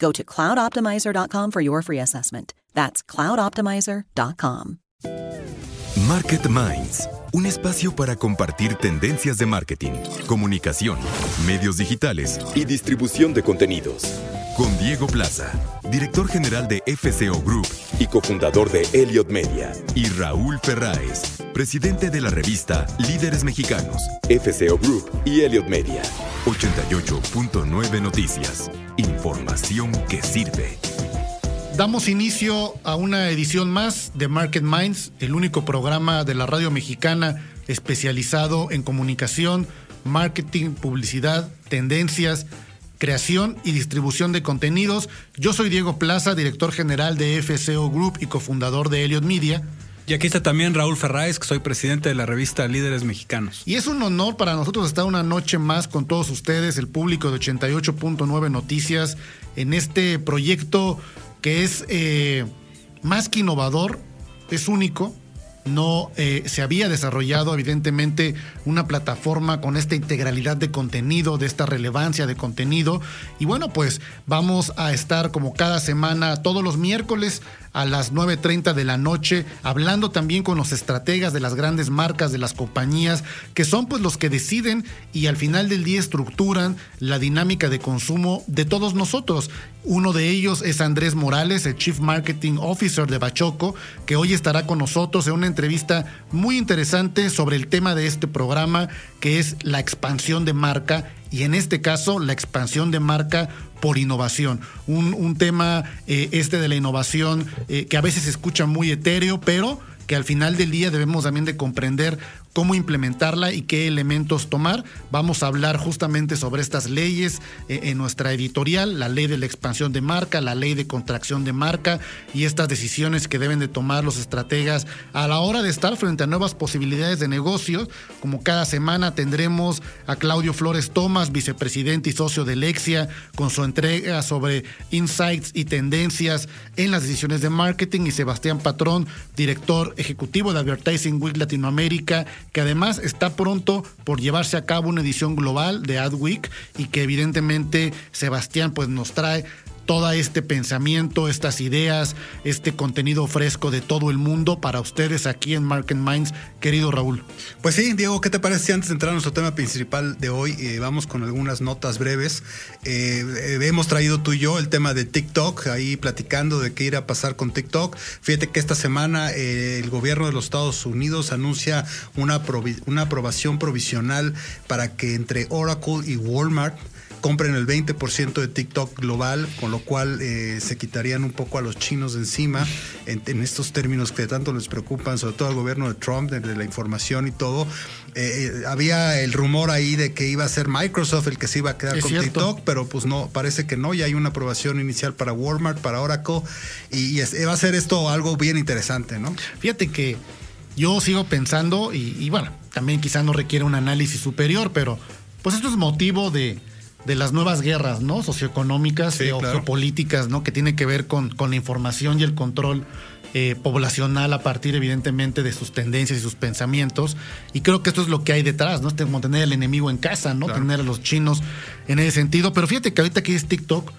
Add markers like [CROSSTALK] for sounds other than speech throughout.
Go to cloudoptimizer.com for your free assessment. That's cloudoptimizer.com. Market Minds, un espacio para compartir tendencias de marketing, comunicación, medios digitales y distribución de contenidos. Con Diego Plaza, director general de FCO Group y cofundador de Elliot Media, y Raúl Ferráez, presidente de la revista Líderes Mexicanos, FCO Group y Elliot Media. 88.9 Noticias. Información que sirve. Damos inicio a una edición más de Market Minds, el único programa de la radio mexicana especializado en comunicación, marketing, publicidad, tendencias, creación y distribución de contenidos. Yo soy Diego Plaza, director general de FCO Group y cofundador de Elliot Media. Y aquí está también Raúl Ferráez, que soy presidente de la revista Líderes Mexicanos. Y es un honor para nosotros estar una noche más con todos ustedes, el público de 88.9 Noticias, en este proyecto que es eh, más que innovador, es único. No eh, se había desarrollado, evidentemente, una plataforma con esta integralidad de contenido, de esta relevancia de contenido. Y bueno, pues vamos a estar como cada semana, todos los miércoles, a las 9.30 de la noche, hablando también con los estrategas de las grandes marcas, de las compañías, que son pues los que deciden y al final del día estructuran la dinámica de consumo de todos nosotros. Uno de ellos es Andrés Morales, el Chief Marketing Officer de Bachoco, que hoy estará con nosotros en una entrevista muy interesante sobre el tema de este programa, que es la expansión de marca y en este caso la expansión de marca por innovación. Un, un tema eh, este de la innovación eh, que a veces se escucha muy etéreo, pero que al final del día debemos también de comprender cómo implementarla y qué elementos tomar. Vamos a hablar justamente sobre estas leyes eh, en nuestra editorial, la ley de la expansión de marca, la ley de contracción de marca y estas decisiones que deben de tomar los estrategas a la hora de estar frente a nuevas posibilidades de negocios. Como cada semana tendremos a Claudio Flores Tomás, vicepresidente y socio de Lexia, con su entrega sobre insights y tendencias en las decisiones de marketing y Sebastián Patrón, director ejecutivo de Advertising Week Latinoamérica que además está pronto por llevarse a cabo una edición global de AdWeek y que evidentemente Sebastián pues nos trae todo este pensamiento, estas ideas, este contenido fresco de todo el mundo para ustedes aquí en Market Minds, querido Raúl. Pues sí, Diego, ¿qué te parece antes de entrar a nuestro tema principal de hoy, eh, vamos con algunas notas breves? Eh, eh, hemos traído tú y yo el tema de TikTok, ahí platicando de qué irá a pasar con TikTok. Fíjate que esta semana el gobierno de los Estados Unidos anuncia una, una aprobación provisional para que entre Oracle y Walmart compren el 20% de TikTok global, con lo cual eh, se quitarían un poco a los chinos de encima en, estos términos que tanto les preocupan, sobre todo al gobierno de Trump, de, la información y todo. Eh, eh, había el rumor ahí de que iba a ser Microsoft el que se iba a quedar con TikTok, pero pues no, parece que no, ya hay una aprobación inicial para Walmart, para Oracle, y, va a ser esto algo bien interesante, ¿no? Fíjate que yo sigo pensando, y, y bueno, también quizás no requiere un análisis superior, pero pues esto es motivo de de las nuevas guerras, ¿no? Socioeconómicas o geopolíticas, ¿no? Que tiene que ver con, con la información y el control eh, poblacional a partir, evidentemente, de sus tendencias y sus pensamientos. Y creo que esto es lo que hay detrás, ¿no? Es como tener al enemigo en casa, ¿no? Tener a los chinos en ese sentido. Pero fíjate que ahorita que es TikTok,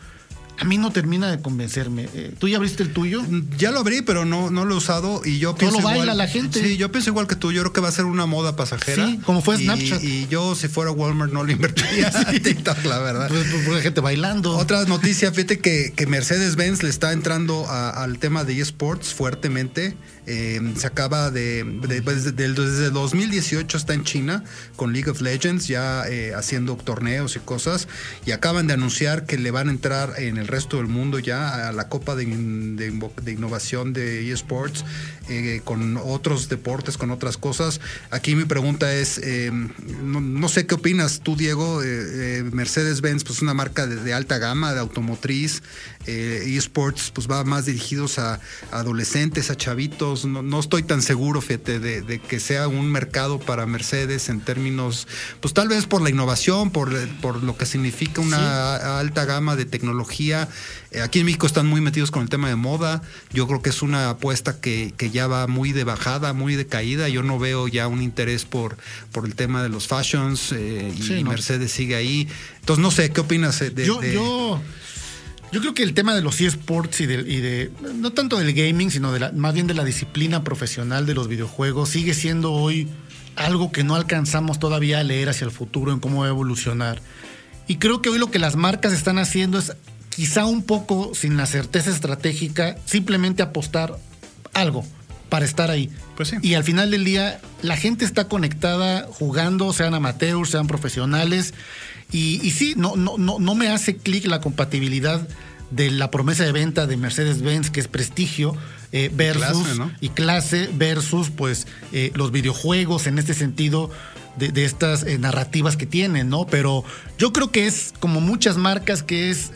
a mí no termina de convencerme. Eh, ¿Tú ya abriste el tuyo? Ya lo abrí, pero no, no lo he usado y yo pienso Solo baila la gente. Sí, yo pienso igual que tú. Yo creo que va a ser una moda pasajera. Sí, como fue Snapchat. Y, yo, si fuera Walmart, no lo invertiría [LAUGHS] [LAUGHS] TikTok, la verdad. Pues, pues, pues, gente bailando. Otra noticia, fíjate que, que Mercedes-Benz le está entrando al tema de eSports fuertemente. Eh, se acaba de, pues, desde, desde 2018 está en China con League of Legends, ya eh, haciendo torneos y cosas, y acaban de anunciar que le van a entrar en el resto del mundo ya a la Copa de, Innovación de eSports eh, con otros deportes, con otras cosas. Aquí mi pregunta es, no, sé qué opinas tú, Diego, Mercedes-Benz, pues una marca de, alta gama, de automotriz, eSports, pues va más dirigidos a, adolescentes, a chavitos, no, estoy tan seguro, fíjate, de, que sea un mercado para Mercedes en términos, pues tal vez por la innovación, por, por lo que significa una alta gama de tecnología. Eh, aquí en México están muy metidos con el tema de moda. Yo creo que es una apuesta que, ya va muy de bajada, muy de caída. Yo no veo ya un interés por, por el tema de los fashions eh, y Mercedes sigue ahí. Entonces, no sé, ¿qué opinas de, yo, yo yo creo que el tema de los eSports y de, y de no tanto del gaming, sino de la, más bien de la disciplina profesional de los videojuegos, sigue siendo hoy algo que no alcanzamos todavía a leer hacia el futuro en cómo va a evolucionar. Y creo que hoy lo que las marcas están haciendo es quizá un poco sin la certeza estratégica, simplemente apostar algo para estar ahí. Pues y al final del día, la gente está conectada jugando, sean amateurs, sean profesionales. Y, sí, no, no, no, no me hace clic la compatibilidad de la promesa de venta de Mercedes-Benz, que es prestigio, eh, versus y clase, versus pues eh, los videojuegos en este sentido de, estas eh, narrativas que tienen, ¿no? Pero yo creo que es como muchas marcas que es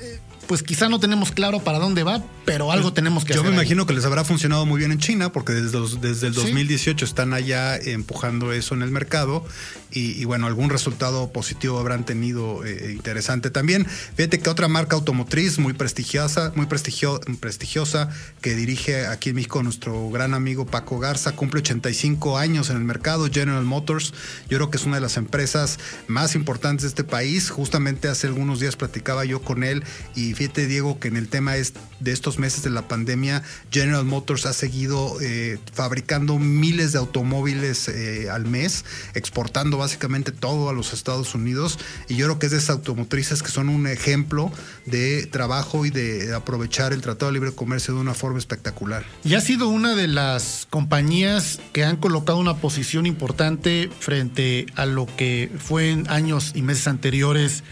pues quizá no tenemos claro para dónde va, pero algo tenemos que Yo hacer. Yo me imagino que les habrá funcionado muy bien en China, porque desde, desde el 2018 están allá empujando eso en el mercado y, bueno, algún resultado positivo habrán tenido eh, interesante también. Fíjate que otra marca automotriz muy prestigiosa, muy prestigio, prestigiosa, que dirige aquí en México nuestro gran amigo Paco Garza, cumple 85 años en el mercado, General Motors. Yo creo que es una de las empresas más importantes de este país. Justamente hace algunos días platicaba yo con él y fíjate, Diego, que en el tema de estos meses de la pandemia, General Motors ha seguido eh, fabricando miles de automóviles eh, al mes, exportando básicamente todo a los Estados Unidos y yo creo que es de esas automotrices que son un ejemplo de trabajo y de aprovechar el Tratado de Libre Comercio de una forma espectacular. Y ha sido una de las compañías que han colocado una posición importante frente a lo que fue en años y meses anteriores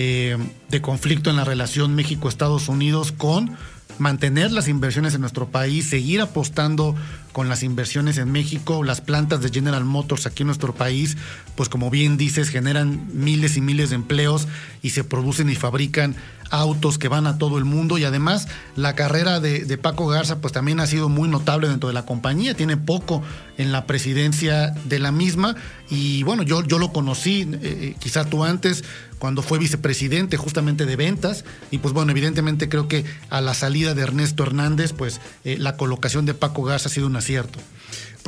eh, de conflicto en la relación México-Estados Unidos con mantener las inversiones en nuestro país, seguir apostando con las inversiones en México, las plantas de General Motors aquí en nuestro país, pues como bien dices, generan miles y miles de empleos y se producen y fabrican autos que van a todo el mundo. Y además la carrera de, Paco Garza pues también ha sido muy notable dentro de la compañía, tiene poco en la presidencia de la misma. Y bueno, yo, yo lo conocí, eh, eh, quizá tú antes, cuando fue vicepresidente justamente de ventas. Y pues bueno, evidentemente creo que a la salida de Ernesto Hernández pues eh, la colocación de Paco Garza ha sido una cierto.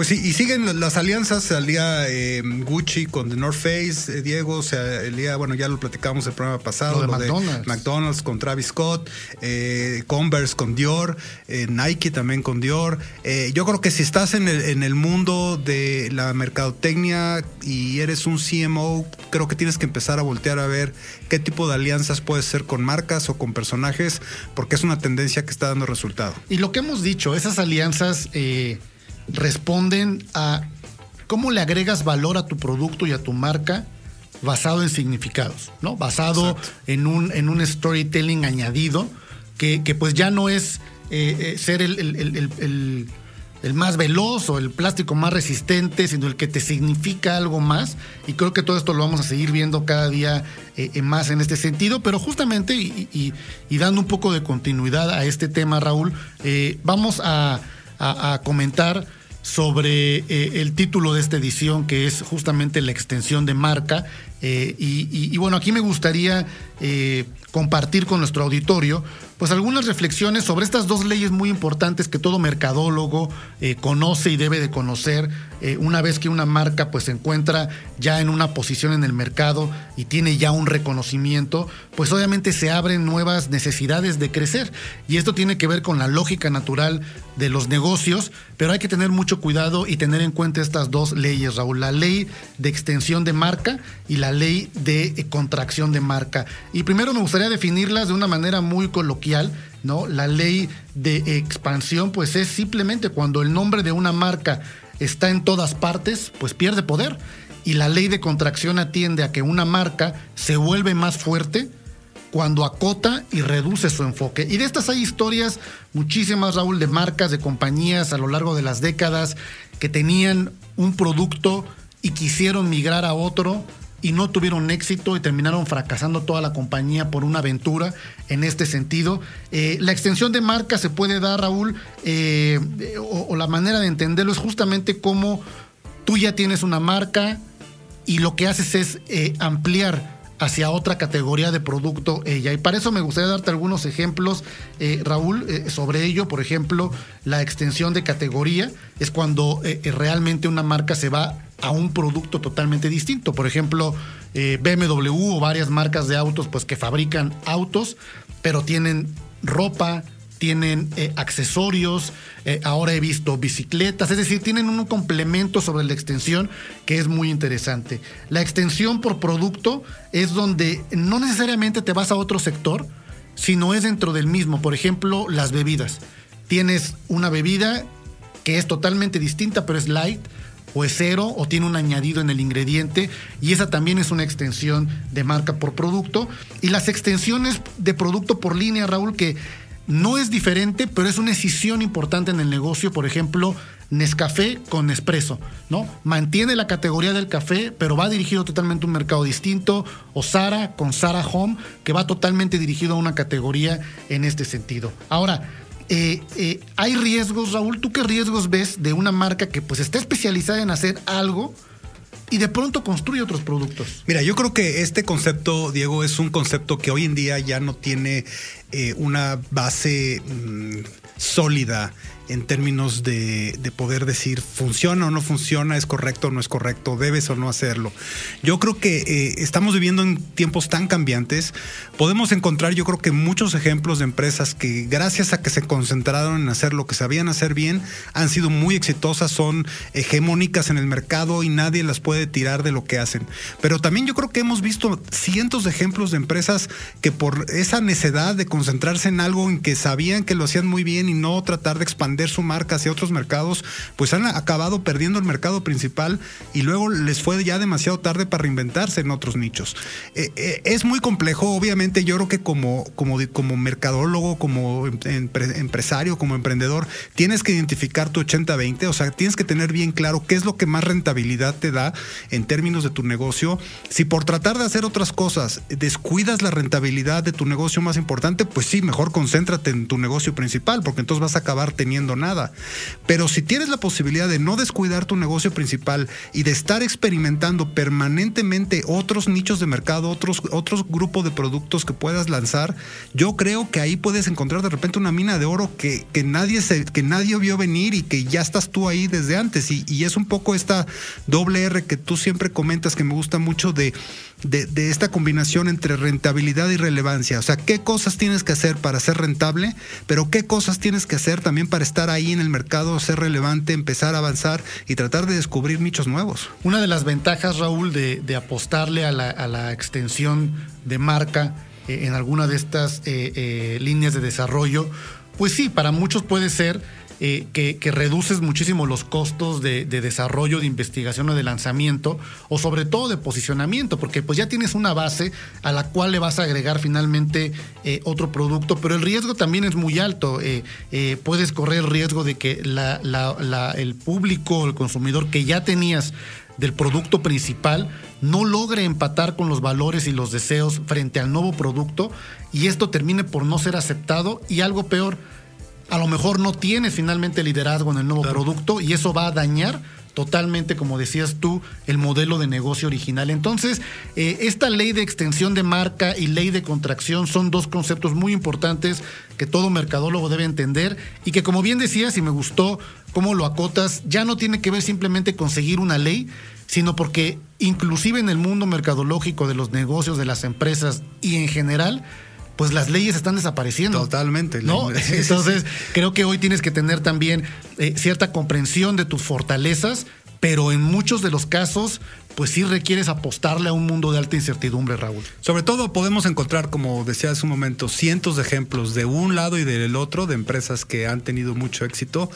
Pues sí, y siguen las alianzas, salía eh, Gucci con The North Face, eh, Diego, el día, bueno, ya lo platicamos el programa pasado, lo de, McDonald's. McDonald's con Travis Scott, eh, Converse con Dior, Nike también con Dior. yo creo que si estás en el, en el mundo de la mercadotecnia y eres un CMO, creo que tienes que empezar a voltear a ver qué tipo de alianzas puedes ser con marcas o con personajes, porque es una tendencia que está dando resultado. Y lo que hemos dicho, esas alianzas responden a cómo le agregas valor a tu producto y a tu marca basado en significados, ¿no? Basado en un, en un storytelling añadido que, pues ya no es eh, eh, ser el, más veloz o el plástico más resistente, sino el que te significa algo más. Y creo que todo esto lo vamos a seguir viendo cada día eh, más en este sentido. Pero justamente, y, dando un poco de continuidad a este tema, Raúl, vamos a, a comentar sobre eh, el título de esta edición, que es justamente la extensión de marca. Eh, y, bueno, aquí me gustaría eh, compartir con nuestro auditorio pues algunas reflexiones sobre estas dos leyes muy importantes que todo mercadólogo eh, conoce y debe de conocer eh, una vez que una marca pues se encuentra ya en una posición en el mercado y tiene ya un reconocimiento, pues obviamente se abren nuevas necesidades de crecer y esto tiene que ver con la lógica natural de los negocios, pero hay que tener mucho cuidado y tener en cuenta estas dos leyes, Raúl, la ley de extensión de marca y la ley de contracción de marca. Y primero me gustaría definirlas de una manera muy coloquial, ¿no? La ley de expansión, pues es simplemente cuando el nombre de una marca está en todas partes, pues pierde poder. Y la ley de contracción atiende a que una marca se vuelve más fuerte cuando acota y reduce su enfoque. Y de estas hay historias muchísimas, Raúl, de marcas, de compañías a lo largo de las décadas que tenían un producto y quisieron migrar a otro y no tuvieron éxito y terminaron fracasando toda la compañía por una aventura en este sentido. Eh, la extensión de marca se puede dar, Raúl, eh, o, la manera de entenderlo es justamente como tú ya tienes una marca y lo que haces es eh, ampliar hacia otra categoría de producto ella. Y para eso me gustaría darte algunos ejemplos, Raúl, sobre ello. Por ejemplo, la extensión de categoría es cuando realmente una marca se va a un producto totalmente distinto. Por ejemplo, eh, BMW o varias marcas de autos pues que fabrican autos, pero tienen ropa, tienen eh, accesorios, eh, ahora he visto bicicletas, es decir, tienen un complemento sobre la extensión que es muy interesante. La extensión por producto es donde no necesariamente te vas a otro sector, sino es dentro del mismo. Por ejemplo, las bebidas. Tienes una bebida que es totalmente distinta, pero es light o es cero o tiene un añadido en el ingrediente y esa también es una extensión de marca por producto. Y las extensiones de producto por línea, Raúl, que no es diferente, pero es una decisión importante en el negocio, por ejemplo, Nescafé con Nespresso, ¿no? Mantiene la categoría del café, pero va dirigido totalmente a un mercado distinto, o Sara con Sara Home, que va totalmente dirigido a una categoría en este sentido. Ahora, eh, eh, hay riesgos, Raúl. ¿Tú qué riesgos ves de una marca que pues está especializada en hacer algo? y de pronto construye otros productos. Mira, yo creo que este concepto, Diego, es un concepto que hoy en día ya no tiene eh, una base mm, sólida en términos de, poder decir funciona o no funciona, es correcto o no es correcto, debes o no hacerlo. Yo creo que eh, estamos viviendo en tiempos tan cambiantes, podemos encontrar yo creo que muchos ejemplos de empresas que gracias a que se concentraron en hacer lo que sabían hacer bien, han sido muy exitosas, son hegemónicas en el mercado y nadie las puede tirar de lo que hacen. Pero también yo creo que hemos visto cientos de ejemplos de empresas que por esa necedad de concentrarse en algo en que sabían que lo hacían muy bien y no tratar de expandir su marca hacia otros mercados, pues han acabado perdiendo el mercado principal y luego les fue ya demasiado tarde para reinventarse en otros nichos. Eh, eh, es muy complejo, obviamente yo creo que como, como, como mercadólogo, como em, empresario, como emprendedor, tienes que identificar tu 80-20, o sea, tienes que tener bien claro qué es lo que más rentabilidad te da en términos de tu negocio. Si por tratar de hacer otras cosas descuidas la rentabilidad de tu negocio más importante, pues sí, mejor concéntrate en tu negocio principal, porque entonces vas a acabar teniendo nada. Pero si tienes la posibilidad de no descuidar tu negocio principal y de estar experimentando permanentemente otros nichos de mercado, otros, otros grupos de productos que puedas lanzar, yo creo que ahí puedes encontrar de repente una mina de oro que, que nadie, se, que nadie vio venir y que ya estás tú ahí desde antes. Y, y es un poco esta doble R que tú siempre comentas que me gusta mucho de de, esta combinación entre rentabilidad y relevancia. O sea, qué cosas tienes que hacer para ser rentable, pero qué cosas tienes que hacer también para estar ahí en el mercado, ser relevante, empezar a avanzar y tratar de descubrir nichos nuevos. Una de las ventajas, Raúl, de, apostarle a la, extensión de marca eh, en alguna de estas eh, eh, líneas de desarrollo, pues sí, para muchos puede ser eh, que, reduces muchísimo los costos de, desarrollo, de investigación o de lanzamiento, o sobre todo de posicionamiento, porque pues ya tienes una base a la cual le vas a agregar finalmente eh, otro producto, pero el riesgo también es muy alto. Eh, puedes correr el riesgo de que el público, el consumidor que ya tenías del producto principal no logre empatar con los valores y los deseos frente al nuevo producto y esto termine por no ser aceptado y algo peor, a lo mejor no tienes finalmente liderazgo en el nuevo producto y eso va a dañar totalmente, como decías tú, el modelo de negocio original. Entonces, eh, esta ley de extensión de marca y ley de contracción son dos conceptos muy importantes que todo mercadólogo debe entender y que, como bien decías, y me gustó cómo lo acotas, ya no tiene que ver simplemente conseguir una ley, sino porque inclusive en el mundo mercadológico de los negocios, de las empresas y en general, pues las leyes están desapareciendo. Totalmente. ¿no? [LAUGHS] Entonces, creo que hoy tienes que tener también eh, cierta comprensión de tus fortalezas, pero en muchos de los casos, pues sí requieres apostarle a un mundo de alta incertidumbre, Raúl. Sobre todo podemos encontrar, como decía hace un momento, cientos de ejemplos de un lado y del otro de empresas que han tenido mucho éxito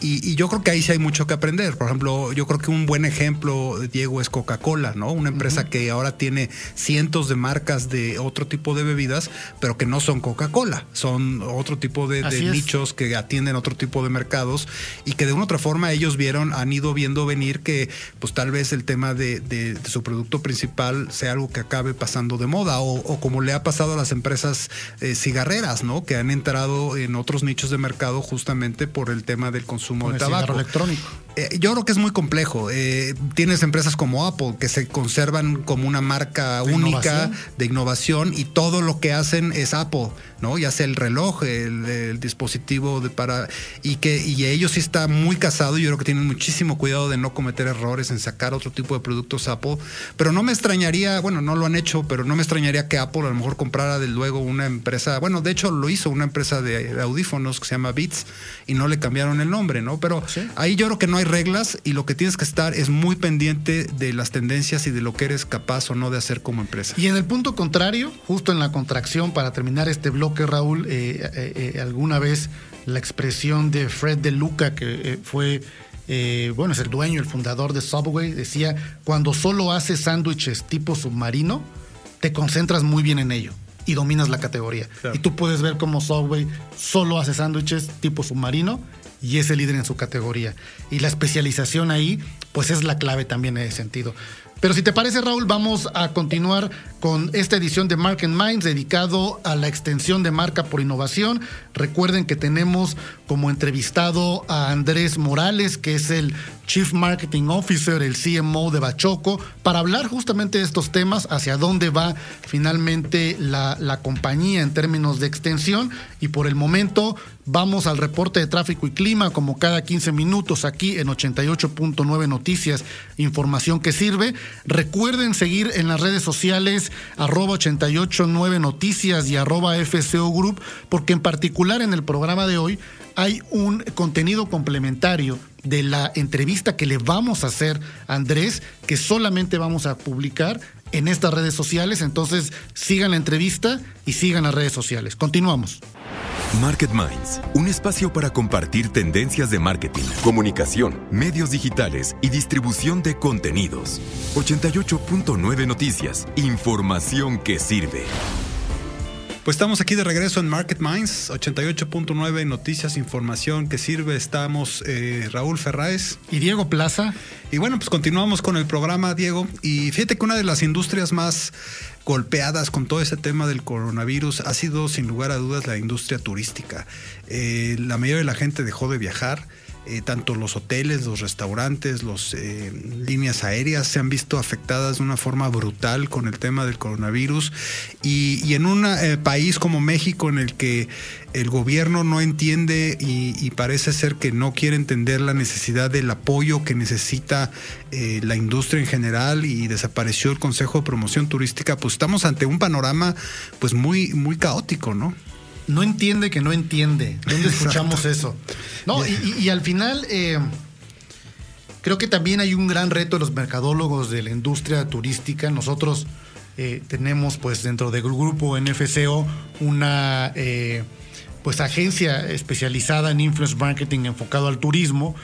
y, yo creo que ahí sí hay mucho que aprender. Por ejemplo, yo creo que un buen ejemplo, Diego, es Coca-Cola, ¿no? Una empresa que ahora tiene cientos de marcas de otro tipo de bebidas, pero que no son Coca-Cola, son otro tipo de, nichos que atienden otro tipo de mercados y que de una u otra forma ellos vieron, han ido viendo venir que pues tal vez el tema de, su producto principal sea algo que acabe pasando de moda o, como le ha pasado a las empresas eh, cigarreras, ¿no? Que han entrado en otros nichos de mercado justamente por el tema del consumo consumo de tabaco. electrónico. Eh, yo creo que es muy complejo. Eh, tienes empresas como Apple que se conservan como una marca única de innovación y todo lo que hacen es Apple, ¿no? Ya sea el reloj, el, dispositivo de para y que y ellos sí está muy casado. Yo creo que tienen muchísimo cuidado de no cometer errores en sacar otro tipo de productos Apple. Pero no me extrañaría, bueno, no lo han hecho, pero no me extrañaría que Apple a lo mejor comprara de luego una empresa. Bueno, de hecho lo hizo una empresa de, audífonos que se llama Beats y no le cambiaron el nombre, ¿no? Pero ahí yo creo que no hay reglas y lo que tienes que estar es muy pendiente de las tendencias y de lo que eres capaz o no de hacer como empresa. Y en el punto contrario, justo en la contracción, para terminar este bloque, Raúl, eh, eh, eh, alguna vez la expresión de Fred De Luca, que fue bueno, es el dueño, el fundador de Subway, decía, cuando solo haces sándwiches tipo submarino, te concentras muy bien en ello y dominas la categoría. Y tú puedes ver cómo Subway solo hace sándwiches tipo submarino y es el líder en su categoría. Y la especialización ahí, pues es la clave también en ese sentido. Pero si te parece, Raúl, vamos a continuar con esta edición de Market Minds dedicado a la extensión de marca por innovación. Recuerden que tenemos como entrevistado a Andrés Morales, que es el Chief Marketing Officer, el CMO de Bachoco, para hablar justamente de estos temas, hacia dónde va finalmente la, la compañía en términos de extensión. Y por el momento vamos al reporte de tráfico y clima, como cada 15 minutos aquí en 88.9 Noticias, información que sirve. Recuerden seguir en las redes sociales arroba 889 Noticias y arroba FCO Group, porque en particular en el programa de hoy hay un contenido complementario de la entrevista que le vamos a hacer a Andrés, que solamente vamos a publicar en estas redes sociales. Entonces sigan la entrevista y sigan las redes sociales. Continuamos. Market Minds, un espacio para compartir tendencias de marketing, comunicación, medios digitales y distribución de contenidos. 88.9 Noticias, información que sirve. Pues estamos aquí de regreso en Market Minds, 88.9 Noticias, información que sirve. Estamos eh, Raúl Ferráez y Diego Plaza. Y bueno, pues continuamos con el programa, Diego. Y fíjate que una de las industrias más golpeadas con todo ese tema del coronavirus ha sido sin lugar a dudas la industria turística. Eh, la mayoría de la gente dejó de viajar eh, tanto los hoteles, los restaurantes, las eh, líneas aéreas se han visto afectadas de una forma brutal con el tema del coronavirus y, en un eh, país como México en el que el gobierno no entiende y, parece ser que no quiere entender la necesidad del apoyo que necesita la industria en general y desapareció el Consejo de Promoción Turística, pues estamos ante un panorama pues muy, muy caótico, ¿no? No entiende que no entiende. ¿Dónde escuchamos eso? No, y, al final eh, creo que también hay un gran reto de los mercadólogos de la industria turística. Nosotros eh, tenemos pues dentro del grupo NFCO una eh, pues agencia especializada en influence marketing enfocado al turismo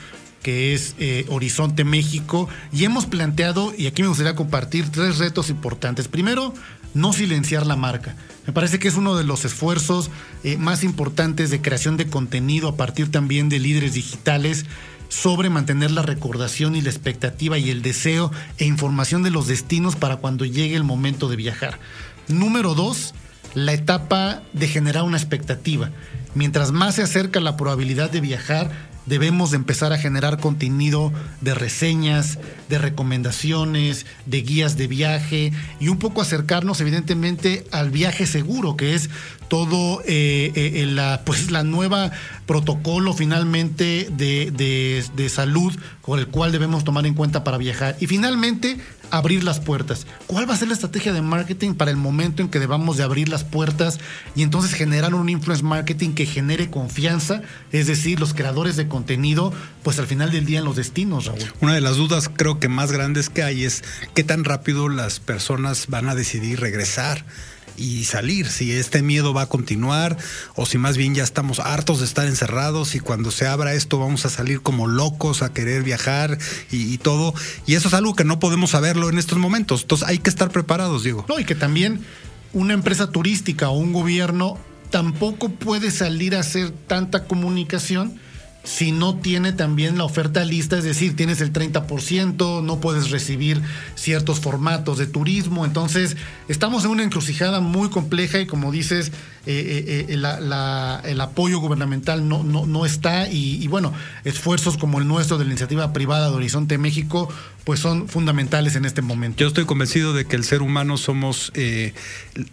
que es Horizonte México, y hemos planteado, y aquí me gustaría compartir tres retos importantes. Primero, no silenciar la marca. Me parece que es uno de los esfuerzos eh, más importantes de creación de contenido a partir también de líderes digitales sobre mantener la recordación y la expectativa y el deseo e información de los destinos para cuando llegue el momento de viajar. Número dos, la etapa de generar una expectativa. Mientras más se acerca la probabilidad de viajar, debemos de empezar a generar contenido de reseñas, de recomendaciones, de guías de viaje y un poco acercarnos evidentemente al viaje seguro, que es todo eh, eh, la, [LAUGHS] pues, la nueva protocolo finalmente de, de salud con el cual debemos tomar en cuenta para viajar. Y finalmente, abrir las puertas. ¿Cuál va a ser la estrategia de marketing para el momento en que debamos de abrir las puertas y entonces generar un influence marketing que genere confianza? Es decir, los creadores de contenido, pues al final del día en los destinos, Raúl. Una de las dudas creo que más grandes que hay es qué tan rápido las personas van a decidir regresar y salir, si este miedo va a continuar o si más bien ya estamos hartos de estar encerrados y cuando se abra esto vamos a salir como locos a querer viajar y, todo. Y eso es algo que no podemos saberlo en estos momentos. Entonces hay que estar preparados, digo. No, y que también una empresa turística o un gobierno tampoco puede salir a hacer tanta comunicación si no tiene también la oferta lista, es decir, tienes el 30%, no puedes recibir ciertos formatos de turismo, entonces estamos en una encrucijada muy compleja y como dices, eh, eh, eh, el apoyo gubernamental no, no, no está y, bueno, esfuerzos como el nuestro de la iniciativa privada de Horizonte México pues son fundamentales en este momento. Yo estoy convencido de que el ser humano somos,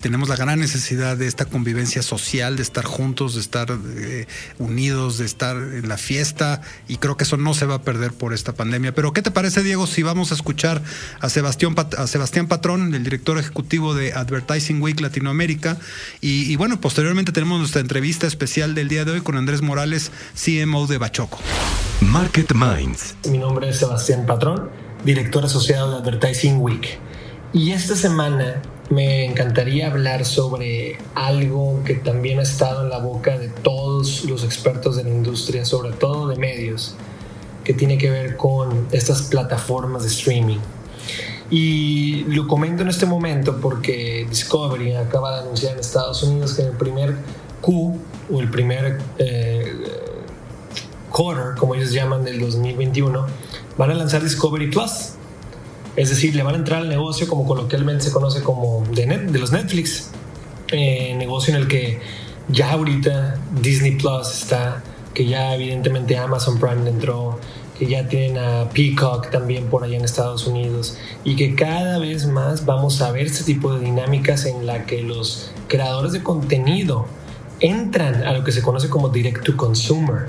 tenemos la gran necesidad de esta convivencia social, de estar juntos, de estar unidos, de estar en la fiesta, y creo que eso no se va a perder por esta pandemia. Pero, ¿qué te parece, Diego, si vamos a escuchar a Sebastián, a Sebastián Patrón, el director ejecutivo de Advertising Week Latinoamérica? Y bueno, posteriormente tenemos nuestra entrevista especial del día de hoy con Andrés Morales, CMO de Bachoco. Market Minds. Mi nombre es Sebastián Patrón director asociado de Advertising Week. Y esta semana me encantaría hablar sobre algo que también ha estado en la boca de todos los expertos de la industria, sobre todo de medios, que tiene que ver con estas plataformas de streaming. Y lo comento en este momento porque Discovery acaba de anunciar en Estados Unidos que en el primer Q o el primer eh, quarter, como ellos llaman, del 2021, van a lanzar Discovery Plus. Es decir, le van a entrar al negocio como coloquialmente se conoce como de, de los Netflix. Eh, negocio en el que ya ahorita Disney Plus está, que ya evidentemente Amazon Prime entró, que ya tienen a Peacock también por allá en Estados Unidos y que cada vez más vamos a ver este tipo de dinámicas en la que los creadores de contenido entran a lo que se conoce como direct to consumer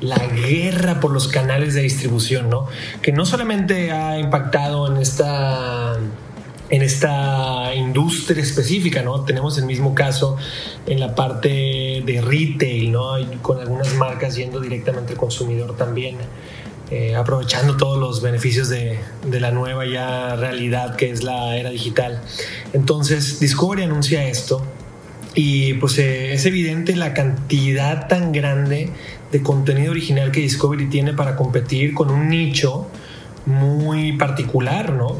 la guerra por los canales de distribución, ¿no? Que no solamente ha impactado en esta en esta industria específica, ¿no? Tenemos el mismo caso en la parte de retail, ¿no? Con algunas marcas yendo directamente al consumidor también, eh, aprovechando todos los beneficios de, la nueva ya realidad que es la era digital. Entonces, Discovery anuncia esto y pues eh, es evidente la cantidad tan grande de contenido original que Discovery tiene para competir con un nicho muy particular, ¿no?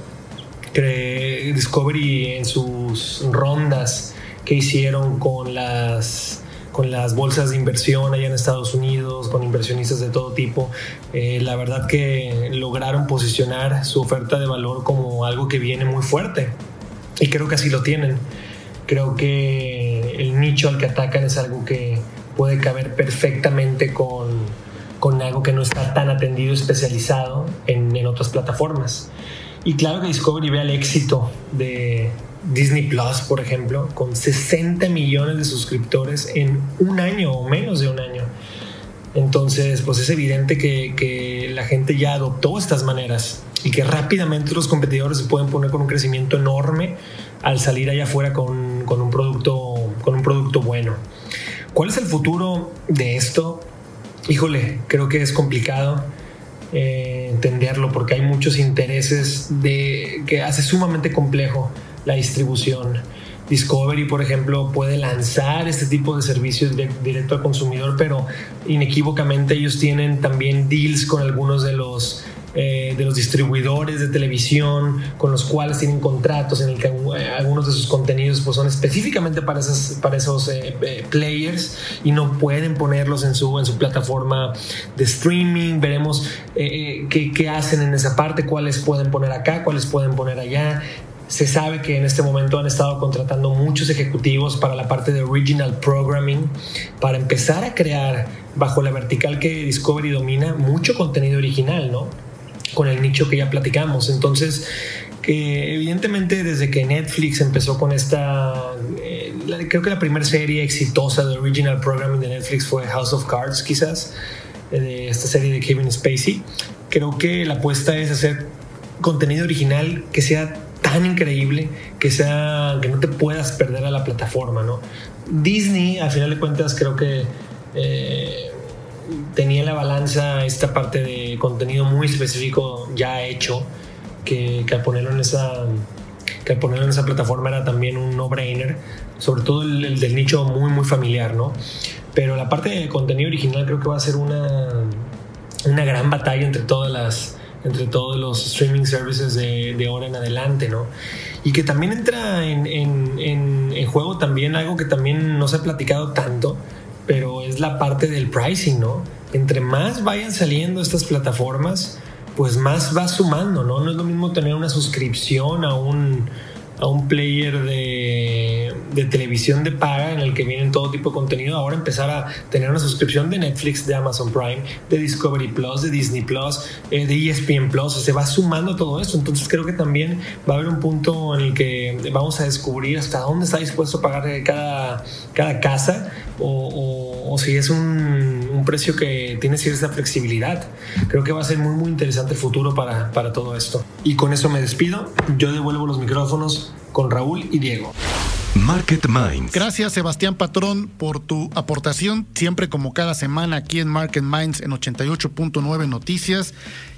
Discovery en sus rondas que hicieron con las con las bolsas de inversión allá en Estados Unidos, con inversionistas de todo tipo, eh, la verdad que lograron posicionar su oferta de valor como algo que viene muy fuerte. Y creo que así lo tienen. Creo que el nicho al que atacan es algo que puede caber perfectamente con, con algo que no está tan atendido, especializado en, en otras plataformas. Y claro que Discovery ve el éxito de Disney Plus, por ejemplo, con 60 millones de suscriptores en un año o menos de un año. Entonces, pues es evidente que, que, la gente ya adoptó estas maneras y que rápidamente los competidores se pueden poner con un crecimiento enorme al salir allá afuera con, con un, producto, con un producto bueno. ¿Cuál es el futuro de esto? Híjole, creo que es complicado eh, entenderlo porque hay muchos intereses de, que hace sumamente complejo la distribución. Discovery, por ejemplo, puede lanzar este tipo de servicios directo al consumidor, pero inequívocamente ellos tienen también deals con algunos de los eh, de los distribuidores de televisión con los cuales tienen contratos en el que eh, algunos de sus contenidos pues, son específicamente para esos, para esos eh, players y no pueden ponerlos en su, en su plataforma de streaming. Veremos qué, qué hacen en esa parte, cuáles pueden poner acá, cuáles pueden poner allá. Se sabe que en este momento han estado contratando muchos ejecutivos para la parte de original programming, para empezar a crear bajo la vertical que Discovery domina mucho contenido original, ¿no? Con el nicho que ya platicamos. Entonces, que evidentemente desde que Netflix empezó con esta, eh, creo que la primera serie exitosa de original programming de Netflix fue House of Cards, quizás, eh, de esta serie de Kevin Spacey. Creo que la apuesta es hacer contenido original que sea tan increíble que sea que no te puedas perder a la plataforma, ¿no? Disney, al final de cuentas, creo que eh, tenía la balanza esta parte de contenido muy específico ya hecho, que, que al ponerlo en esa que al ponerlo en esa plataforma era también un no-brainer, sobre todo el, del nicho muy, muy familiar, ¿no? Pero la parte de contenido original creo que va a ser una, una gran batalla entre todas las entre todos los streaming services de, de ahora en adelante, ¿no? Y que también entra en, en, en, juego también algo que también no se ha platicado tanto, pero es la parte del pricing, ¿no? Entre más vayan saliendo estas plataformas, pues más va sumando, ¿no? No es lo mismo tener una suscripción a un, a un player de, de, televisión de paga en el que vienen todo tipo de contenido, ahora empezar a tener una suscripción de Netflix, de Amazon Prime, de Discovery Plus, de Disney Plus, eh, de ESPN Plus, se va sumando todo esto. Entonces creo que también va a haber un punto en el que vamos a descubrir hasta dónde está dispuesto a pagar cada, cada casa o, o, si es un, un, precio que tiene cierta flexibilidad. Creo que va a ser muy, muy interesante el futuro para, para todo esto. Y con eso me despido. Yo devuelvo los micrófonos con Raúl y Diego. Market Minds. Gracias Sebastián Patrón por tu aportación, siempre como cada semana aquí en Market Minds en 88.9 Noticias.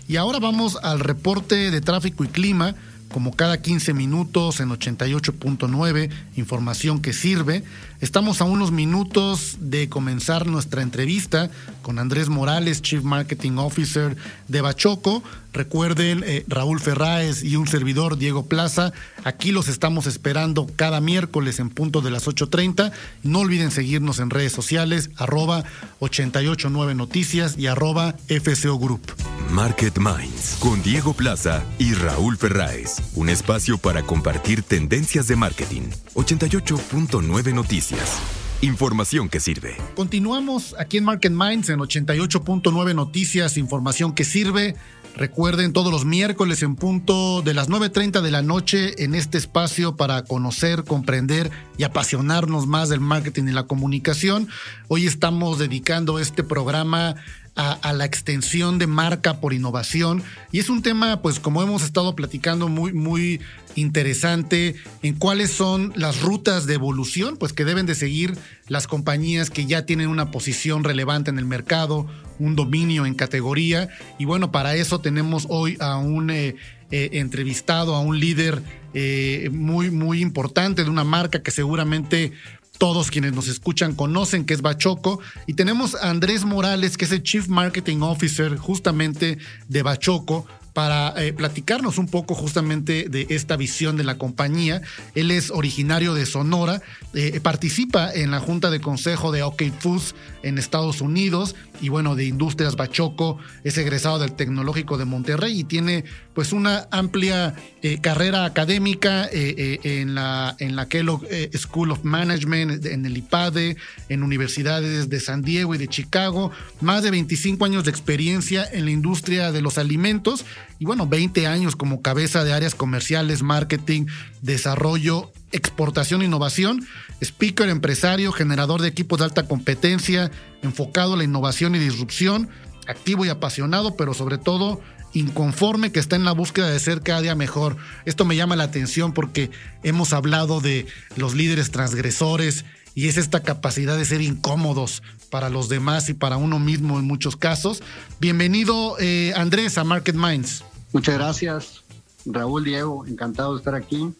Y ahora vamos al reporte de tráfico y clima como cada 15 minutos en 88.9, información que sirve. Estamos a unos minutos de comenzar nuestra entrevista con Andrés Morales, Chief Marketing Officer de Bachoco. Recuerden, eh, Raúl Ferráez y un servidor, Diego Plaza, aquí los estamos esperando cada miércoles en punto de las 8.30. No olviden seguirnos en redes sociales, arroba 889 Noticias y arroba FCO Group. Market Minds con Diego Plaza y Raúl Ferráez. Un espacio para compartir tendencias de marketing. 88.9 Noticias. Información que sirve. Continuamos aquí en Market Minds en 88.9 Noticias, información que sirve. Recuerden todos los miércoles en punto de las 9.30 de la noche en este espacio para conocer, comprender y apasionarnos más del marketing y la comunicación. Hoy estamos dedicando este programa a, la extensión de marca por innovación. Y es un tema, pues como hemos estado platicando, muy, muy interesante en cuáles son las rutas de evolución, pues que deben de seguir las compañías que ya tienen una posición relevante en el mercado, un dominio en categoría. Y bueno, para eso tenemos hoy a un eh, eh, entrevistado, a un líder eh, muy, muy importante de una marca que seguramente todos quienes nos escuchan conocen que es Bachoco. Y tenemos a Andrés Morales, que es el Chief Marketing Officer justamente de Bachoco, para eh, platicarnos un poco justamente de esta visión de la compañía. Él es originario de Sonora, eh, participa en la Junta de Consejo de OK Foods en Estados Unidos y bueno, de Industrias Bachoco, es egresado del Tecnológico de Monterrey y tiene pues una amplia eh, carrera académica en, la, en la Kellogg School of Management, en el IPADE, en universidades de San Diego y de Chicago, más de 25 años de experiencia en la industria de los alimentos y bueno, 20 años como cabeza de áreas comerciales, marketing, desarrollo, exportación e innovación, speaker, empresario, generador de equipos de alta competencia, enfocado a la innovación y disrupción, activo y apasionado, pero sobre todo inconforme que está en la búsqueda de ser cada día mejor. Esto me llama la atención porque hemos hablado de los líderes transgresores y es esta capacidad de ser incómodos para los demás y para uno mismo en muchos casos. Bienvenido eh, Andrés a Market Minds. Muchas gracias, Raúl, Diego, encantado de estar aquí.